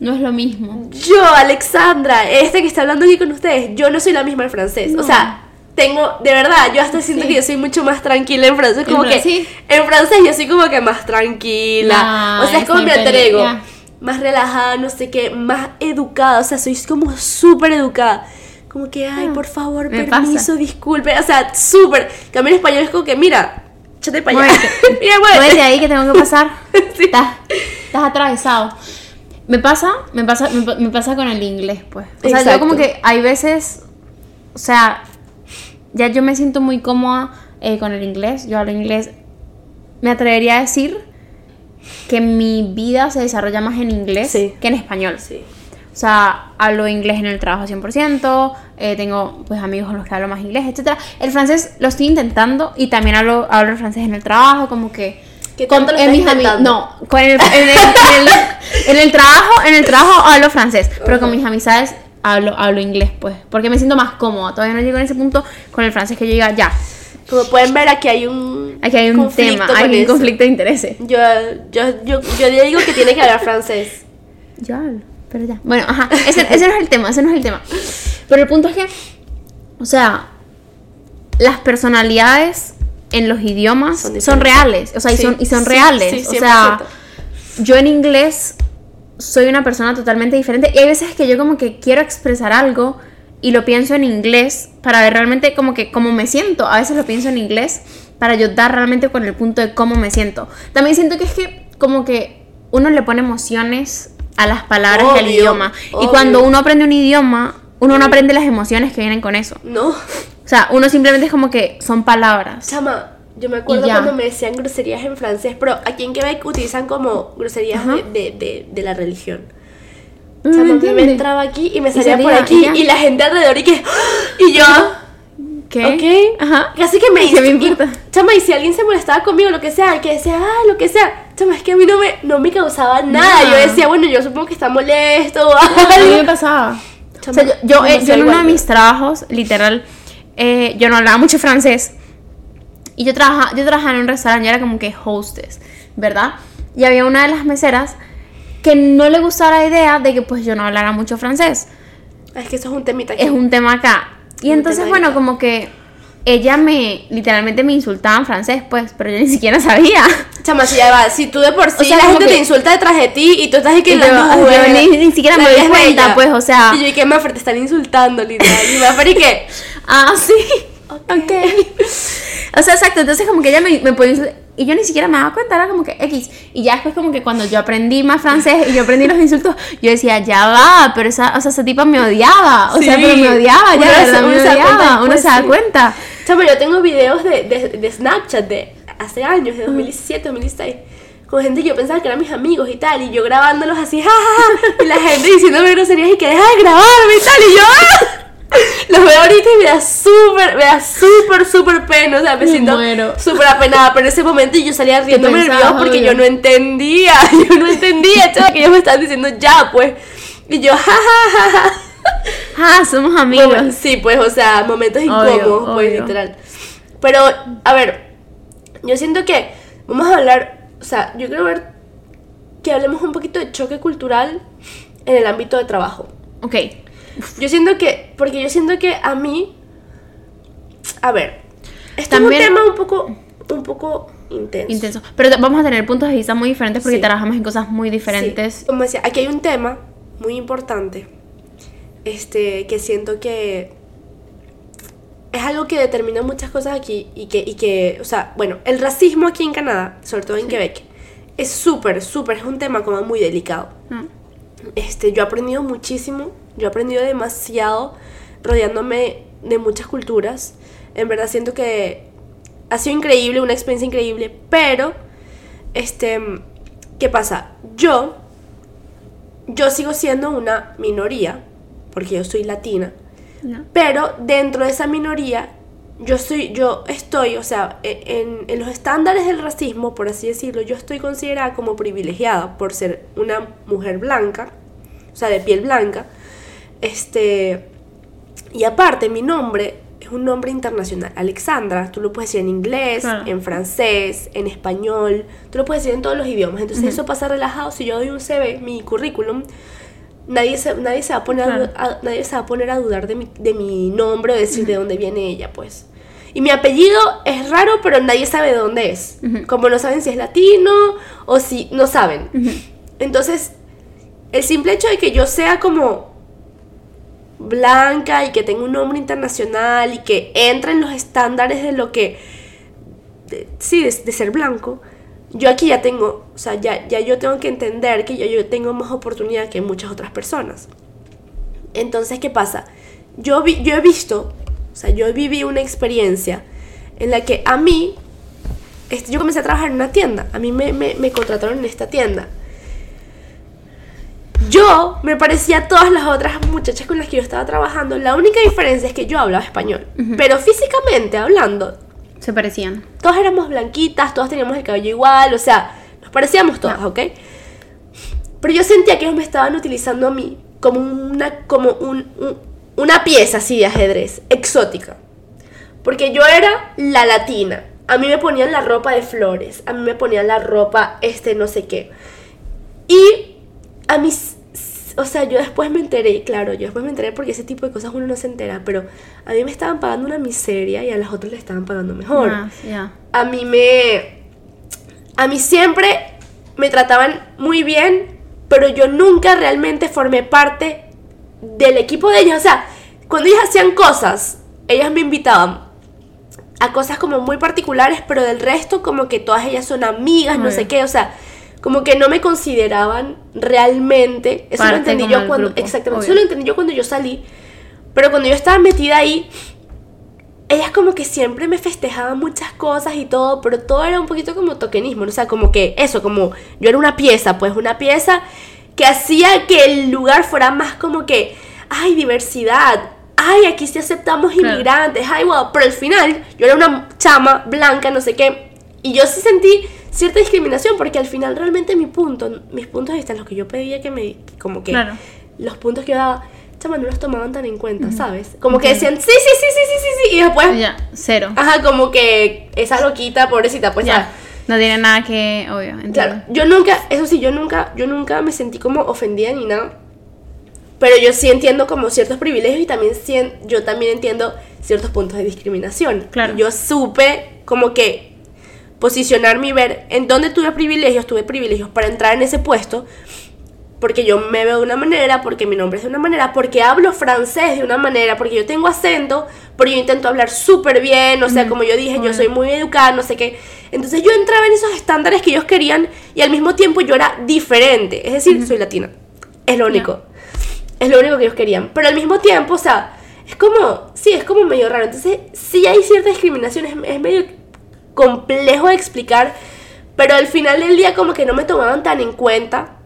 No es lo mismo. yo, Alexandra, este que está hablando aquí con ustedes, yo no soy la misma en francés. O No. sea, tengo, de verdad, yo hasta siento Sí. que yo soy mucho más tranquila en francés. Como que sí. en francés yo soy como que más tranquila. No, o sea, es como me ya. Más relajada, no sé qué, más educada. O sea, soy como súper educada. Como que, ay, Ah, por favor, me permiso, pasa. disculpe. O sea, súper. Cambio en español es como que, mira, échate para allá. Mira, muévete. Muévete ahí que tengo que pasar. Sí. Estás, estás atravesado. Me pasa, me pasa, me, pa- me pasa con el inglés, pues. O sea, yo como que hay veces, o sea, ya yo me siento muy cómoda eh, con el inglés. Yo hablo inglés. Me atrevería a decir que mi vida se desarrolla más en inglés Sí. que en español. Sí. O sea, hablo inglés en el trabajo 100%, eh, tengo pues amigos con los que hablo más inglés, etc. El francés lo estoy intentando y también hablo, hablo francés en el trabajo, como que... ¿Qué lo en mis ami- intentando? No, con el, en, el, en, el, en el trabajo, en el trabajo hablo francés, pero con mis amistades hablo, hablo inglés, pues. Porque me siento más cómoda. Todavía no llego en ese punto con el francés que yo diga, ya. Como pueden ver, aquí hay un. Aquí hay un tema, con hay un conflicto de intereses. Yo, yo, yo, yo digo que tiene que hablar francés. Hablo, pero ya. Bueno, ajá, ese, ese no es el tema, ese no es el tema. Pero el punto es que, o sea, las personalidades en los idiomas Son son, reales. O sea, y Sí, son, y son sí, reales. sí, o sea, 100%. yo en inglés soy una persona totalmente diferente. Y hay veces que yo como que quiero expresar algo y lo pienso en inglés para ver realmente como que cómo me siento. A veces lo pienso en inglés para yo dar realmente con el punto de cómo me siento. También siento que es que como que uno le pone emociones a las palabras y al Obvio, idioma. Y obvio. cuando uno aprende un idioma, uno no aprende las emociones que vienen con eso. No. O sea, uno simplemente es como que son palabras. Chama, yo me acuerdo Y cuando me decían groserías en francés, pero aquí en Quebec utilizan como groserías de, de, de, de la religión. No, Chama, no me entiende. entraba aquí y me Y salía, por salía, aquí y y, la gente alrededor y que ¡ah! y yo ¿Qué? ok Ajá. casi que me ¿Qué me y- importa? chama y si alguien se molestaba conmigo lo que sea que decía ah lo que sea chama es que a mí no me no me causaba nada yo decía bueno yo supongo que está molesto o A mí me algo pasaba. O Chama, sea, yo, yo, eh, yo en uno de mis trabajos, literal, eh, yo no hablaba mucho francés. Y yo trabajaba, yo trabajaba en un restaurante, yo era como que hostess, ¿verdad? Y había una de las meseras que no le gustaba la idea de que pues yo no hablara mucho francés. es que eso es un temita aquí. Es un tema acá. Y Un entonces, bueno, como que ella me, literalmente me insultaba en francés, pues, pero yo ni siquiera sabía. Chama, si ya va, si tú de por sí sea, la gente que- te insulta detrás de ti y tú estás aquí en la nube, yo ni- ni siquiera me doy cuenta, bella. pues, o sea- Y yo, ¿y qué Maffer? Te están insultando, literal. Y Maffer, ¿y qué? Ah, sí. Ok. O sea, exacto. Entonces, como que ella me, me ponía. insul- Y yo ni siquiera me daba cuenta, era como que X. Y ya después, como que cuando yo aprendí más francés y yo aprendí los insultos, yo decía, ya va, pero esa, o sea, esa tipa me odiaba. O sea, pero me odiaba, ya, verdad, uno me se da cuenta odiaba. Uno se da cuenta. Chama, yo tengo videos de, de, de Snapchat de hace años, de 2017, 2016. Con gente que yo pensaba que eran mis amigos y tal, y yo grabándolos así, jajaja, y la gente diciéndome groserías y que deja de grabarme y tal, y yo, ¡ah! Los veo ahorita y me da súper, me da súper, súper pena, o sea, me Me siento súper apenada, pero en ese momento yo salía riéndome video porque obvio. yo no entendía, yo no entendía, chaval, que ellos me estaban diciendo ya, pues, y yo, jajaja. Ah, somos amigos. Momen- Sí, pues, o sea, momentos Obvio, incómodos, pues, obvio. literal. Pero, a ver, yo siento que vamos a hablar, o sea, yo quiero ver que hablemos un poquito de choque cultural en el ámbito de trabajo. Ok. Yo siento que, porque yo siento que a mí, a ver, este También- es un tema un poco, un poco intenso. Intenso. Pero vamos a tener puntos de vista muy diferentes porque Sí. trabajamos en cosas muy Sí, diferentes. como decía, aquí hay un tema muy importante, este, que siento que es algo que determina muchas cosas aquí y que, y que, o sea, bueno, el racismo aquí en Canadá, sobre todo en Quebec, es súper, súper, es un tema como muy delicado. Mm. Este, yo he aprendido muchísimo, yo he aprendido demasiado rodeándome de muchas culturas. En verdad siento que ha sido increíble, una experiencia increíble, pero, este, ¿qué pasa? Yo, yo sigo siendo una minoría, porque yo soy latina, Ya. pero dentro de esa minoría, yo soy, yo estoy, o sea, e- en, en los estándares del racismo, por así decirlo, yo estoy considerada como privilegiada por ser una mujer blanca, o sea, de piel blanca. Este, y aparte, mi nombre es un nombre internacional. Alexandra, tú lo puedes decir en inglés, Claro. en francés, en español, tú lo puedes decir en todos los idiomas. Entonces, eso pasa relajado. Si yo doy un CV, mi currículum, nadie se, nadie se, va, a poner a, Claro. a- nadie se va a poner a dudar de mi, de mi nombre o decir de dónde viene ella, pues. Y mi apellido es raro, pero nadie sabe de dónde es. Como no saben si es latino o si no saben. Entonces, el simple hecho de que yo sea como blanca y que tenga un nombre internacional y que entre en los estándares de lo que, de- sí, de, de ser blanco, yo aquí ya tengo, o sea, ya, ya yo tengo que entender que yo, yo tengo más oportunidad que muchas otras personas. Entonces, ¿qué pasa? Yo, vi- yo he visto, o sea, yo viví una experiencia en la que a mí, yo comencé a trabajar en una tienda, a mí me, me, me contrataron en esta tienda. Yo me parecía a todas las otras muchachas con las que yo estaba trabajando. La única diferencia es que yo hablaba español. Pero físicamente hablando, Se parecían. todas éramos blanquitas, todas teníamos el cabello igual, o sea, nos parecíamos todas, Ya. ¿ok? Pero yo sentía que ellos me estaban utilizando a mí como una, como un, un- una pieza así de ajedrez, exótica. Porque yo era la latina. A mí me ponían la ropa de flores, a mí me ponían la ropa, este, no sé qué. Y a mí, s- s- o sea, yo después me enteré, claro, yo después me enteré porque ese tipo de cosas uno no se entera, pero a mí me estaban pagando una miseria y a las otras le estaban pagando mejor. Ah, a mí me... A mí siempre me trataban muy bien, pero yo nunca realmente formé parte del equipo de ellas. O sea, cuando ellas hacían cosas, ellas me invitaban a cosas como muy particulares, pero del resto como que todas ellas son amigas, no sé qué, o sea, como que no me consideraban realmente. Eso lo Parte entendí como yo cuando... grupo, exactamente, obvio. eso lo entendí yo cuando yo salí. Pero cuando yo estaba metida ahí, ellas como que siempre me festejaban muchas cosas y todo, pero todo era un poquito como tokenismo, ¿no? o sea, como que eso, como yo era una pieza, pues una pieza que hacía que el lugar fuera más como que, ay, diversidad, ay, aquí sí aceptamos inmigrantes, ay, wow, pero al final yo era una chama blanca, no sé qué, y yo sí sentí cierta discriminación, porque al final realmente mi punto, mis puntos de vista, los que yo pedía que me, como que, Claro. los puntos que yo daba, chama, no los tomaban tan en cuenta, ¿sabes? Como que decían, sí, sí, sí, sí, sí, sí, sí, y después Ya, cero. Ajá, como que esa loquita, pobrecita, pues ya. No tiene nada que, obvio, entiendo. Claro, yo nunca, eso sí, yo nunca, yo nunca me sentí como ofendida ni nada. Pero yo sí entiendo como ciertos privilegios y también yo también entiendo ciertos puntos de discriminación. Claro. Yo supe como que posicionarme y ver en dónde tuve privilegios, tuve privilegios para entrar en ese puesto, porque yo me veo de una manera, porque mi nombre es de una manera, porque hablo francés de una manera, porque yo tengo acento, pero yo intento hablar súper bien, o sea, como yo dije, yo soy muy educada, no sé qué. Entonces yo entraba en esos estándares que ellos querían y al mismo tiempo yo era diferente, es decir, soy latina. Es lo único. Es lo único que ellos querían. Pero al mismo tiempo, o sea, es como, sí, es como medio raro. Entonces, sí hay cierta discriminación, es, es medio complejo de explicar, pero al final del día como que no me tomaban tan en cuenta,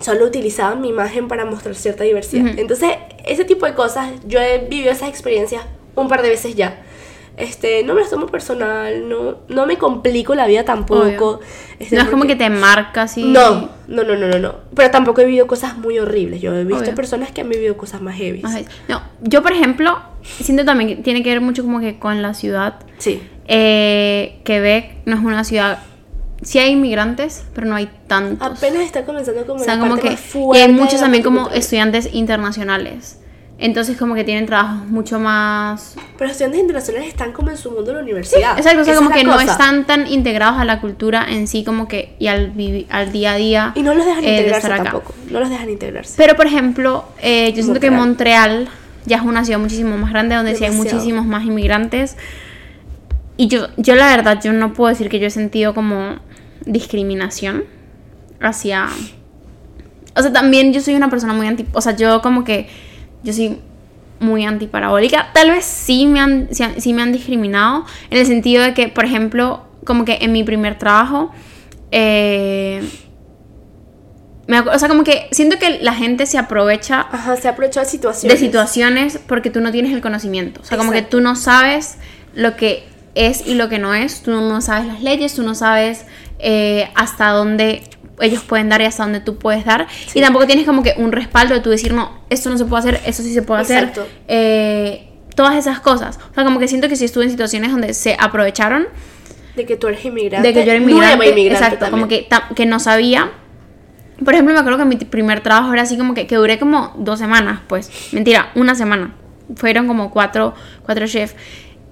solo utilizaban mi imagen para mostrar cierta diversidad. Ujú. Entonces, ese tipo de cosas, yo he vivido esas experiencias un par de veces ya. Este, no me las tomo personal, no, no me complico la vida tampoco. Este, no es como porque- que te marca así. no, no, no, no, no, no. Pero tampoco he vivido cosas muy horribles. Yo he visto Obvio. personas que han vivido cosas más heavy. No, yo por ejemplo, siento también que tiene que ver mucho como que con la ciudad. Sí. Eh, Quebec no es una ciudad. Sí hay inmigrantes, pero no hay tantos. Apenas está comenzando como o sea, la como parte que. más Y fuerte hay de muchos también como estudiantes internacionales. Entonces, como que tienen trabajos mucho más. Pero los estudiantes internacionales están como en su mundo de la universidad. Exacto, o sea, como es que no cosa. están tan integrados a la cultura en sí, como que. y al, al día a día. Y no los dejan eh, de integrarse acá. tampoco. No los dejan integrarse. Pero, por ejemplo, eh, yo siento que Montreal. Ya es una ciudad muchísimo más grande donde sí hay Demasiado. muchísimos más inmigrantes. Y yo, yo la verdad, yo no puedo decir que yo he sentido como discriminación hacia... O sea, también yo soy una persona muy anti... O sea, yo como que... Yo soy muy antiparabólica. Tal vez sí me han, sí, me han discriminado en el sentido de que, por ejemplo, como que en mi primer trabajo... eh, me o sea, como que siento que la gente se aprovecha Ajá, se aprovechó de situaciones. de situaciones porque tú no tienes el conocimiento. O sea, como que tú no sabes lo que es y lo que no es. Tú no sabes las leyes, tú no sabes eh, hasta dónde ellos pueden dar y hasta dónde tú puedes dar. Y tampoco tienes como que un respaldo de tú decir, no, esto no se puede hacer, esto sí se puede hacer. Eh, todas esas cosas. O sea, como que siento que sí estuve en situaciones donde se aprovecharon De que tú eres inmigrante. de que yo era inmigrante. Nueva inmigrante exacto, como también. que, ta- que no sabía. Por ejemplo, me acuerdo que mi primer trabajo era así como que, que duré como dos semanas, pues. Mentira, una semana. Fueron como cuatro, cuatro chefs.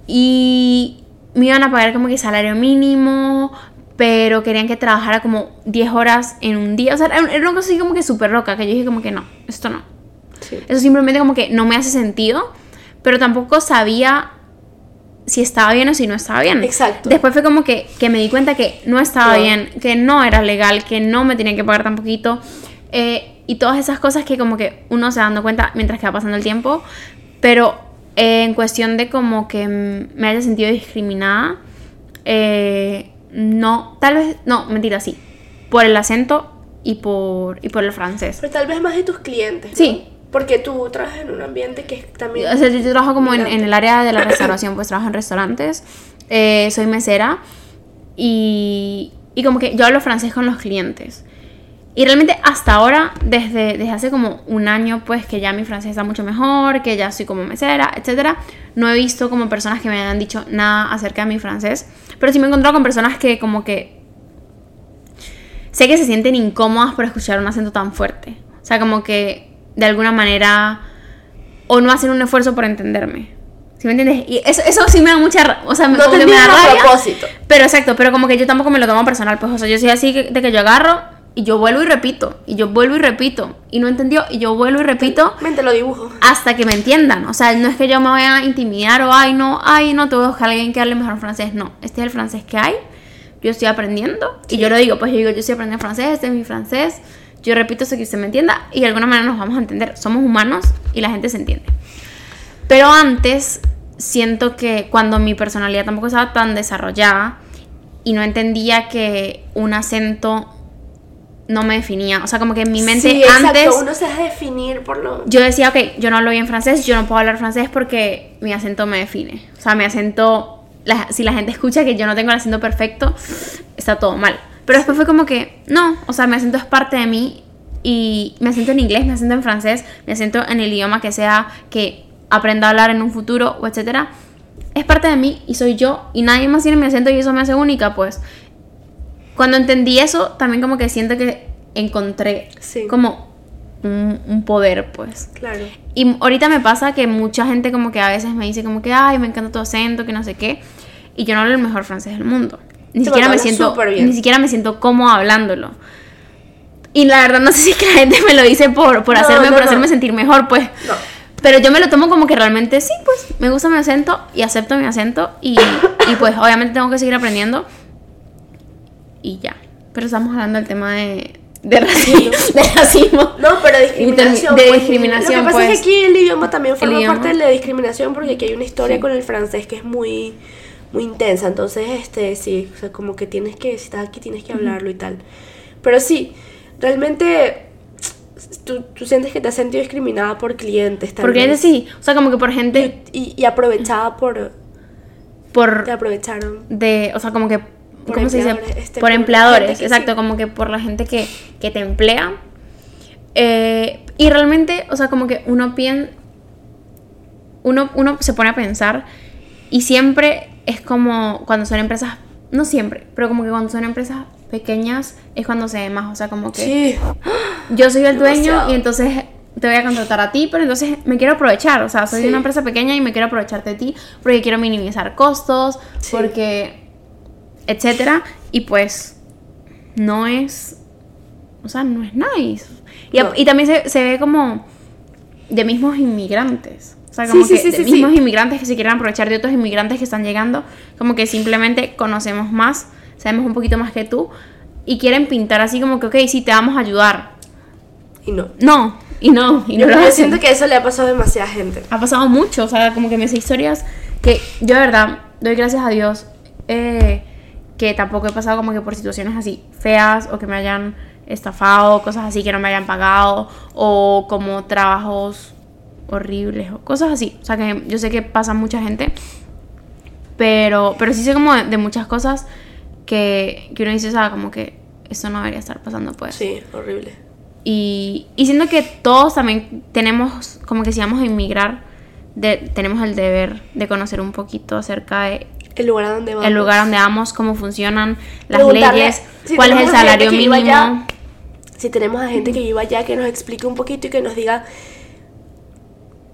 Y me iban a pagar como que salario mínimo, pero querían que trabajara como 10 horas en un día. O sea, era una cosa así como que súper loca, que yo dije como que no, esto no. Sí. Eso simplemente como que no me hace sentido, pero tampoco sabía si estaba bien o si no estaba bien. Exacto. Después fue como que, que me di cuenta que no estaba No. bien, que no era legal, que no me tenían que pagar tan poquito. eh, y todas esas cosas que como que uno se va dando cuenta mientras que va pasando el tiempo. Pero eh, en cuestión de como que me haya sentido discriminada, eh, no, tal vez, no, mentira, sí. Por el acento y por, y por el francés. Pero tal vez más de tus clientes. ¿no? Sí. Porque tú trabajas en un ambiente que es también. O sea, yo trabajo como en, el área de la restauración, pues trabajo en restaurantes, eh, soy mesera y, y como que yo hablo francés con los clientes. Y realmente hasta ahora, desde, desde hace como un año, pues que ya mi francés está mucho mejor, que ya soy como mesera, etcétera, no he visto como personas que me hayan dicho nada acerca de mi francés, pero sí me he encontrado con personas que como que sé que se sienten incómodas por escuchar un acento tan fuerte. O sea, como que de alguna manera o no hacen un esfuerzo por entenderme. ¿Sí me entiendes? Y eso, eso sí me da mucha... O sea, No como te que me da rabia. propósito. Pero exacto, pero como que yo tampoco me lo tomo personal, pues, o sea, yo soy así que- de que yo agarro y yo vuelvo y repito, y yo vuelvo y repito, y no entendió, y yo vuelvo y repito Ven, te lo dibujo. hasta que me entiendan. O sea, no es que yo me vaya a intimidar o, ay, no, ay, no, te voy a buscar a alguien que hable mejor francés. No, este es el francés que hay, yo estoy aprendiendo, y yo lo digo, pues yo digo, yo estoy aprendiendo francés, este es mi francés, yo repito eso que usted me entienda, y de alguna manera nos vamos a entender. Somos humanos y la gente se entiende. Pero antes siento que cuando mi personalidad tampoco estaba tan desarrollada y no entendía que un acento no me definía, o sea, como que en mi mente sí, exacto, antes uno se deja definir por lo... yo decía, ok, yo no hablo bien francés, yo no puedo hablar francés porque mi acento me define. O sea, mi acento, la- si la gente escucha que yo no tengo el acento perfecto, está todo mal. Pero después fue como que, no, o sea, mi acento es parte de mí y mi acento en inglés, mi acento en francés, mi acento en el idioma que sea que aprenda a hablar en un futuro o etcétera, es parte de mí y soy yo y nadie más tiene mi acento y eso me hace única, pues. Cuando entendí eso, también como que siento que encontré Sí. como un, un poder, pues. Claro. Y ahorita me pasa que mucha gente como que a veces me dice como que, ay, me encanta tu acento, que no sé qué. Y yo no hablo el mejor francés del mundo. Ni siquiera me siento, ni siquiera me siento cómoda hablándolo. Y la verdad no sé si es que la gente me lo dice por, por No, hacerme, no, por no. hacerme sentir mejor, pues. No. Pero yo me lo tomo como que realmente sí, pues me gusta mi acento y acepto mi acento y, y pues obviamente tengo que seguir aprendiendo y ya. Pero estamos hablando del tema de, de, racismo, de racismo. No, pero discriminación. de pues, discriminación, Lo que pasa es pues. que aquí el idioma también forma idioma. parte de la discriminación porque aquí hay una historia Sí. con el francés que es muy muy intensa, entonces este sí, o sea, como que tienes que si estás aquí tienes que hablarlo y tal. Pero sí, realmente tú, tú sientes que te has sentido discriminada por clientes tal Porque vez. sí, o sea, como que por gente, y, y aprovechada por por te aprovecharon. de, o sea, como que, Por ¿cómo se dice? este, por por empleadores, exacto, sí. como que por la gente que, que te emplea. Eh, y realmente, o sea, como que uno piensa, uno, uno se pone a pensar y siempre es como cuando son empresas, no siempre, pero como que cuando son empresas pequeñas es cuando se ve más, o sea, como que Sí. yo soy el dueño Demasiado. y entonces te voy a contratar a ti, pero entonces me quiero aprovechar, o sea, soy Sí. una empresa pequeña y me quiero aprovechar de ti porque quiero minimizar costos, Sí. porque etcétera, y pues no es o sea, no es nice. Y, No. y también se, se ve como de mismos inmigrantes. O sea, como sí, que sí, de sí, mismos sí. inmigrantes que se quieren aprovechar de otros inmigrantes que están llegando, como que simplemente conocemos más, sabemos un poquito más que tú y quieren pintar así como que, ok, sí, te vamos a ayudar. Y no. No, y no, y no Yo, lo siento que eso le ha pasado a demasiada gente. Ha pasado mucho, o sea, como que me sé historias que yo de verdad doy gracias a Dios eh, que tampoco he pasado como que por situaciones así feas o que me hayan estafado, cosas así que no me hayan pagado o como trabajos horribles o cosas así. O sea, que yo sé que pasa mucha gente, pero, pero sí sé como de, de muchas cosas que, que uno dice, o sea, como que esto no debería estar pasando, pues. Sí, horrible. Y, y siento que todos también tenemos, como que si vamos a inmigrar, de- tenemos el deber de conocer un poquito acerca de El lugar a donde vamos. el lugar donde vamos, cómo funcionan las leyes, si cuál es el salario mínimo. allá. Si tenemos a gente que viva allá, que nos explique un poquito y que nos diga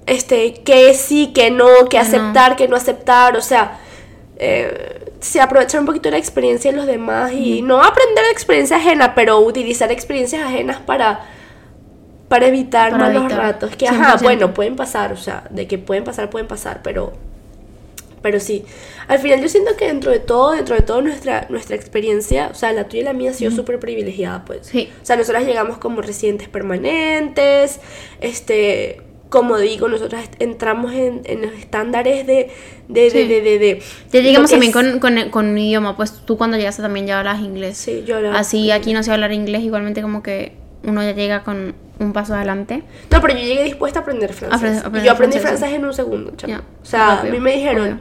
este, qué sí, qué no, qué no. aceptar, qué no aceptar, o sea, eh, sí, aprovechar un poquito la experiencia de los demás y no aprender la experiencia ajena, pero utilizar experiencias ajenas para, para evitar Para malos evitar, ratos. Que, ajá, 100%. bueno, pueden pasar, o sea, de que pueden pasar, pueden pasar, pero pero sí, al final yo siento que dentro de todo, dentro de todo nuestra, nuestra experiencia, o sea, la tuya y la mía ha sido súper privilegiada, pues. Sí. O sea, nosotras llegamos como residentes permanentes, este, como digo, nosotras entramos en, en los estándares de, de, de, Sí. de, de, de- Ya llegamos también con, con, con un idioma, pues tú cuando llegaste también ya hablas inglés. Sí, yo hablaba- Así aquí no sé hablar inglés, igualmente como que uno ya llega con un paso adelante. No, pero yo llegué dispuesta a aprender francés. Y aprender yo aprendí francés, francés en un segundo. Ya, O sea, rápido, a mí me dijeron, obvio.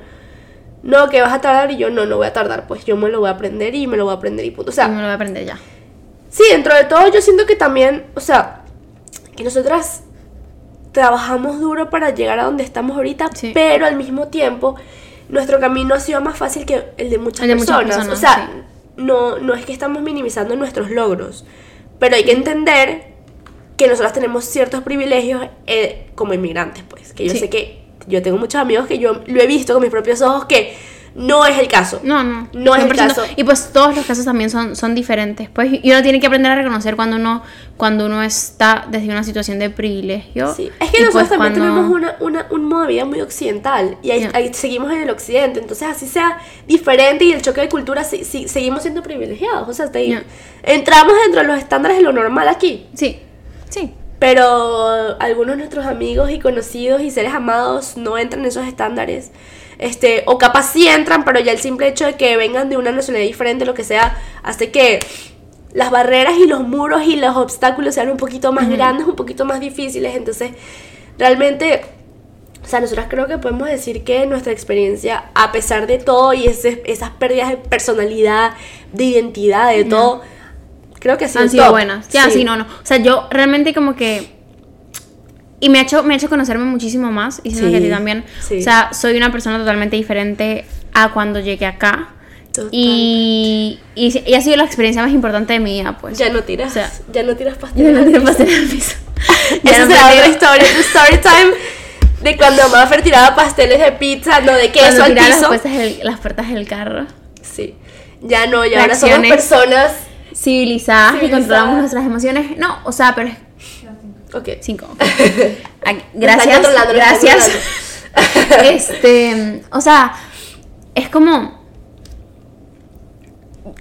no, que vas a tardar, y yo, no, no voy a tardar, pues yo me lo voy a aprender y me lo voy a aprender y punto. O sea, y me lo voy a aprender ya. sí, dentro de todo yo siento que también, o sea, que nosotras trabajamos duro para llegar a donde estamos ahorita, Sí. pero al mismo tiempo nuestro camino ha sido más fácil que el de muchas El de muchas personas. personas, o sea, sí. no, no es que estamos minimizando nuestros logros, pero hay que entender que nosotras tenemos ciertos privilegios eh, como inmigrantes, pues. Que yo Sí. sé que yo tengo muchos amigos que yo lo he visto con mis propios ojos que no es el caso. No, no. No es el 100%. caso. Y pues todos los casos también son, son diferentes. Pues y uno tiene que aprender a reconocer cuando uno, cuando uno está desde una situación de privilegio. Sí, es que y nosotros pues también cuando- tenemos una, una, un modo de vida muy occidental y ahí, ahí seguimos en el occidente, entonces así sea diferente y el choque de cultura, sí, sí, seguimos siendo privilegiados, o sea, te- Ya. entramos dentro de los estándares de lo normal aquí, Sí, sí. pero algunos de nuestros amigos y conocidos y seres amados no entran en esos estándares. Este, o capaz sí entran, pero ya el simple hecho de que vengan de una nacionalidad diferente, lo que sea, hace que las barreras y los muros y los obstáculos sean un poquito más grandes, un poquito más difíciles. Entonces, realmente, o sea, nosotras creo que podemos decir que nuestra experiencia, a pesar de todo y ese- esas pérdidas de personalidad, de identidad, de todo, creo que ha sido Han sido buenas. Ya, sí. no, no. O sea, yo realmente como que... Y me ha hecho, me ha hecho conocerme muchísimo más. Y siento que a ti Sí, también. sí. O sea, soy una persona totalmente diferente a cuando llegué acá. Y, y, y ha sido la experiencia más importante de mi vida, pues. Ya no tiras, O sea, ya no tiras Ya pasteles. no al tiene piso. pastel al piso. Ya Esa no será otra historia, tu story time de cuando Maffer tiraba pasteles de pizza, no de queso Cuando al las piso. puertas del- las puertas del carro. Sí. Ya no, y ahora somos personas. Civilizadas y Civilizadas. controlamos nuestras emociones. No, o sea, pero es Ok. cinco. Gracias. están Gracias. este, o sea, es como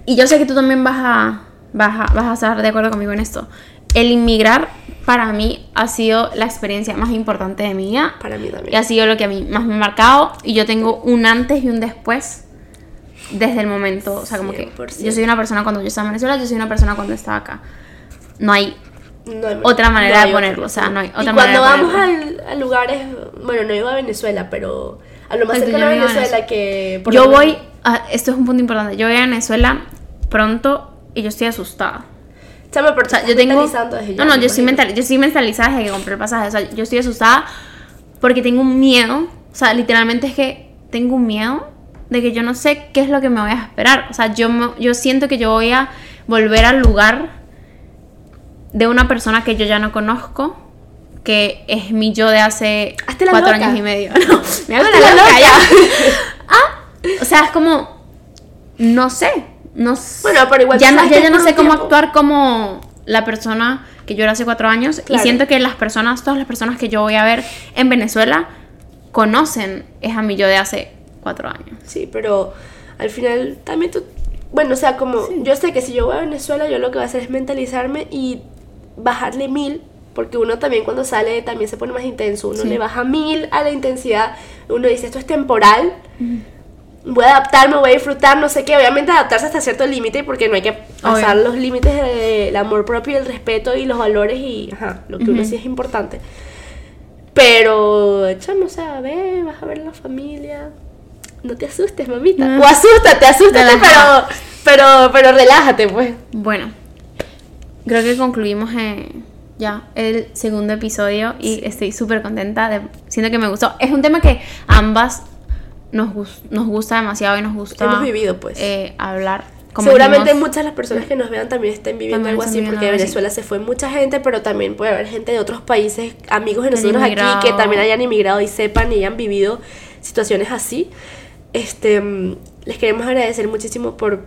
y yo sé que tú también vas a vas a, vas a estar de acuerdo conmigo en esto. El inmigrar para mí ha sido la experiencia más importante de mi vida Para mí y también. ha sido lo que a mí más me ha marcado y yo tengo un antes y un después desde el momento, o sea, como que 100%. yo soy una persona cuando yo estaba en Venezuela, yo soy una persona cuando estaba acá. No hay No hay- otra manera de hay ponerlo, otra. o sea, no hay y otra cuando manera de vamos al- a lugares, bueno, no iba a Venezuela, pero a lo más cercano a a Venezuela que... por Yo voy, a- esto es un punto importante, yo voy a Venezuela pronto y yo estoy asustada. Chama, pero O sea, yo tengo... desde No, no, yo estoy, mental, yo estoy mentalizada desde que compré el pasaje. O sea, yo estoy asustada porque tengo un miedo. O sea, literalmente es que tengo un miedo de que yo no sé qué es lo que me voy a esperar. O sea, yo, me- yo siento que yo voy a volver al lugar de una persona que yo ya no conozco, que es mi yo de hace cuatro loca. años y medio. No, me hago la la loca loca. ya. Ah, o sea, es como, no sé, no sé. Bueno, pero igual ya no, ya es no sé cómo tiempo. actuar como la persona que yo era hace cuatro años Claro. y siento que las personas, todas las personas que yo voy a ver en Venezuela conocen es a mí yo de hace cuatro años. Sí, pero al final también tú... Bueno, o sea, como yo sé que si yo voy a Venezuela, yo lo que voy a hacer es mentalizarme y bajarle mil, porque uno también cuando sale también se pone más intenso, uno Sí. le baja mil a la intensidad, uno dice esto es temporal, voy a adaptarme, voy a disfrutar, no sé qué, obviamente adaptarse hasta cierto límite, porque no hay que pasar Obvio. los límites del amor propio, el respeto y los valores y ajá, lo que uno sí es importante. Pero, chamo, o sea, ve, vas a ver la familia. No te asustes, mamita. Mm. O asústate, asústate, pero, pero, pero relájate, pues. Bueno, creo que concluimos eh, ya el segundo episodio y estoy súper contenta. De, siento que me gustó. Es un tema que ambas nos, nos gusta demasiado y nos gusta Hemos vivido, pues. eh, hablar. Como Seguramente dijimos, muchas de las personas que nos vean también estén viviendo También algo así, porque de. Venezuela se fue mucha gente, pero también puede haber gente de otros países, amigos de nosotros aquí, que también hayan inmigrado y sepan y hayan vivido situaciones así. Este, mm, les queremos agradecer muchísimo por,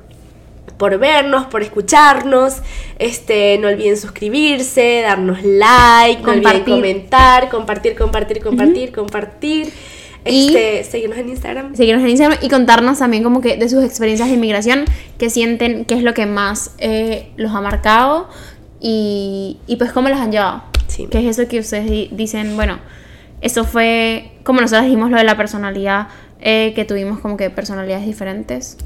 por vernos, por escucharnos. Este, no olviden suscribirse, darnos like, no olviden Compartir. comentar, compartir, compartir, compartir, compartir. Y- Este, seguirnos en Instagram. seguirnos en Instagram y contarnos también como que de sus experiencias de inmigración, que sienten, qué es lo que más eh, los ha marcado y, y pues cómo las han llevado. Sí. Que es eso que ustedes di- dicen, bueno, eso fue, como nosotros dijimos lo de la personalidad, eh, que tuvimos como que personalidades diferentes,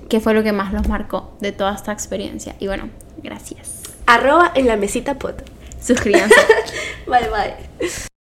Sí. que fue lo que más los marcó de toda esta experiencia. Y bueno, gracias. Arroba en la mesita pot. Suscríbanse. Bye bye.